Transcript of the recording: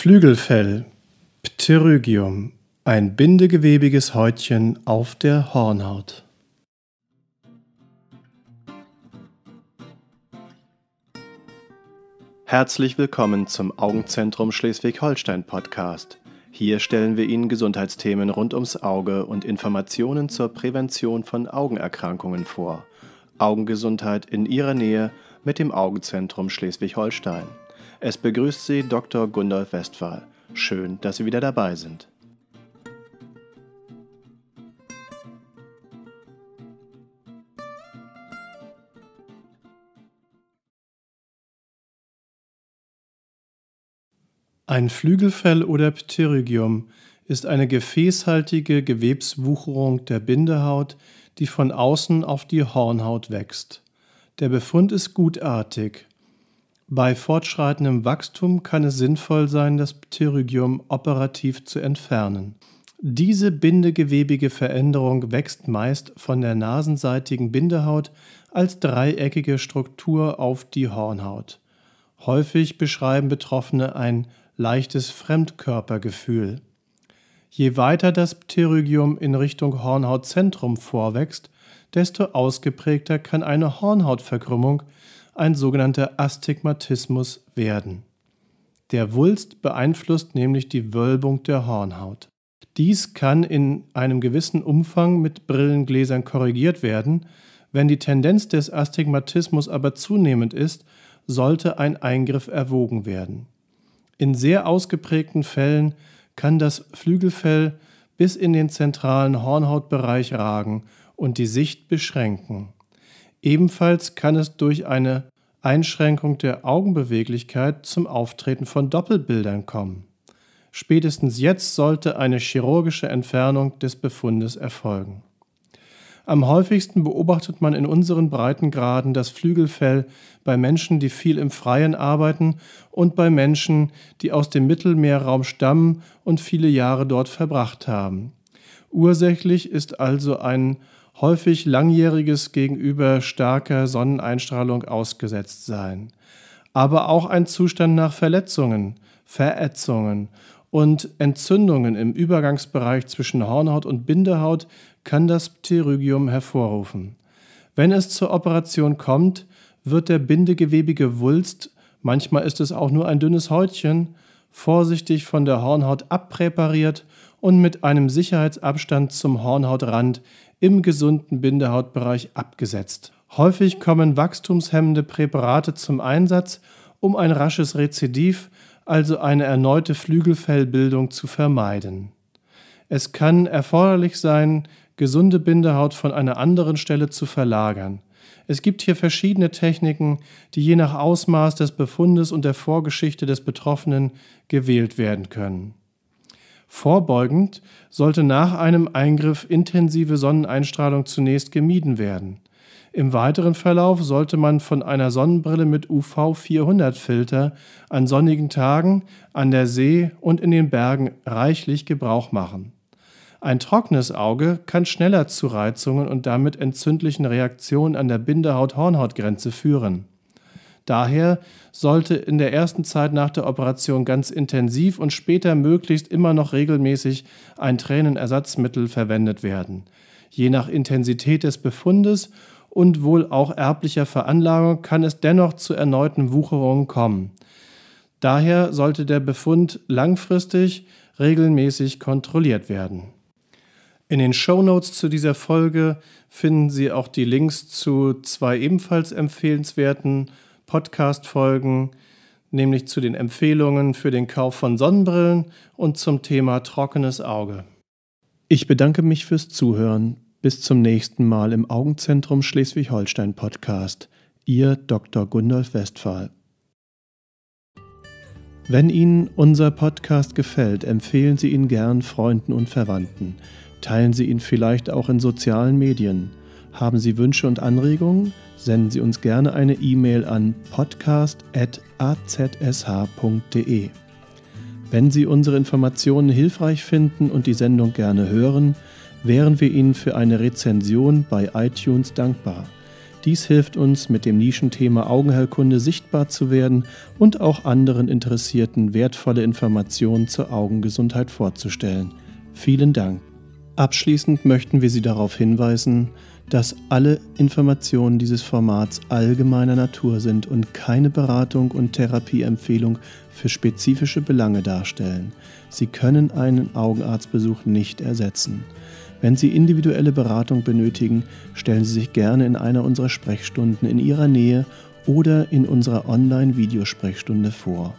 Flügelfell Pterygium, ein bindegewebiges Häutchen auf der Hornhaut. Herzlich willkommen zum Augenzentrum Schleswig-Holstein Podcast. Hier stellen wir Ihnen Gesundheitsthemen rund ums Auge und Informationen zur Prävention von Augenerkrankungen vor. Augengesundheit in Ihrer Nähe mit dem Augenzentrum Schleswig-Holstein. Es begrüßt Sie Dr. Gundolf Westphal. Schön, dass Sie wieder dabei sind. Ein Flügelfell oder Pterygium ist eine gefäßhaltige Gewebswucherung der Bindehaut, die von außen auf die Hornhaut wächst. Der Befund ist gutartig. Bei fortschreitendem Wachstum kann es sinnvoll sein, das Pterygium operativ zu entfernen. Diese bindegewebige Veränderung wächst meist von der nasenseitigen Bindehaut als dreieckige Struktur auf die Hornhaut. Häufig beschreiben Betroffene ein leichtes Fremdkörpergefühl. Je weiter das Pterygium in Richtung Hornhautzentrum vorwächst, desto ausgeprägter kann eine Hornhautverkrümmung, ein sogenannter Astigmatismus, werden. Der Wulst beeinflusst nämlich die Wölbung der Hornhaut. Dies kann in einem gewissen Umfang mit Brillengläsern korrigiert werden. Wenn die Tendenz des Astigmatismus aber zunehmend ist, sollte ein Eingriff erwogen werden. In sehr ausgeprägten Fällen kann das Flügelfell bis in den zentralen Hornhautbereich ragen und die Sicht beschränken. Ebenfalls kann es durch eine Einschränkung der Augenbeweglichkeit zum Auftreten von Doppelbildern kommen. Spätestens jetzt sollte eine chirurgische Entfernung des Befundes erfolgen. Am häufigsten beobachtet man in unseren Breitengraden das Flügelfell bei Menschen, die viel im Freien arbeiten und bei Menschen, die aus dem Mittelmeerraum stammen und viele Jahre dort verbracht haben. Ursächlich ist also ein häufig langjähriges gegenüber starker Sonneneinstrahlung ausgesetzt sein. Aber auch ein Zustand nach Verletzungen, Verätzungen und Entzündungen im Übergangsbereich zwischen Hornhaut und Bindehaut kann das Pterygium hervorrufen. Wenn es zur Operation kommt, wird der bindegewebige Wulst, manchmal ist es auch nur ein dünnes Häutchen, vorsichtig von der Hornhaut abpräpariert und mit einem Sicherheitsabstand zum Hornhautrand im gesunden Bindehautbereich abgesetzt. Häufig kommen wachstumshemmende Präparate zum Einsatz, um ein rasches Rezidiv also eine erneute Flügelfellbildung zu vermeiden. Es kann erforderlich sein, gesunde Bindehaut von einer anderen Stelle zu verlagern. Es gibt hier verschiedene Techniken, die je nach Ausmaß des Befundes und der Vorgeschichte des Betroffenen gewählt werden können. Vorbeugend sollte nach einem Eingriff intensive Sonneneinstrahlung zunächst gemieden werden. Im weiteren Verlauf sollte man von einer Sonnenbrille mit UV-400-Filter an sonnigen Tagen, an der See und in den Bergen reichlich Gebrauch machen. Ein trockenes Auge kann schneller zu Reizungen und damit entzündlichen Reaktionen an der Bindehaut-Hornhautgrenze führen. Daher sollte in der ersten Zeit nach der Operation ganz intensiv und später möglichst immer noch regelmäßig ein Tränenersatzmittel verwendet werden. Je nach Intensität des Befundes und wohl auch erblicher Veranlagung kann es dennoch zu erneuten Wucherungen kommen. Daher sollte der Befund langfristig regelmäßig kontrolliert werden. In den Show Notes zu dieser Folge finden Sie auch die Links zu zwei ebenfalls empfehlenswerten Podcast-Folgen, nämlich zu den Empfehlungen für den Kauf von Sonnenbrillen und zum Thema trockenes Auge. Ich bedanke mich fürs Zuhören. Bis zum nächsten Mal im Augenzentrum Schleswig-Holstein Podcast. Ihr Dr. Gundolf Westphal. Wenn Ihnen unser Podcast gefällt, empfehlen Sie ihn gern Freunden und Verwandten. Teilen Sie ihn vielleicht auch in sozialen Medien. Haben Sie Wünsche und Anregungen? Senden Sie uns gerne eine E-Mail an podcast.azsh.de. Wenn Sie unsere Informationen hilfreich finden und die Sendung gerne hören, wären wir Ihnen für eine Rezension bei iTunes dankbar. Dies hilft uns, mit dem Nischenthema Augenheilkunde sichtbar zu werden und auch anderen Interessierten wertvolle Informationen zur Augengesundheit vorzustellen. Vielen Dank. Abschließend möchten wir Sie darauf hinweisen, dass alle Informationen dieses Formats allgemeiner Natur sind und keine Beratung und Therapieempfehlung für spezifische Belange darstellen. Sie können einen Augenarztbesuch nicht ersetzen. Wenn Sie individuelle Beratung benötigen, stellen Sie sich gerne in einer unserer Sprechstunden in Ihrer Nähe oder in unserer Online-Videosprechstunde vor.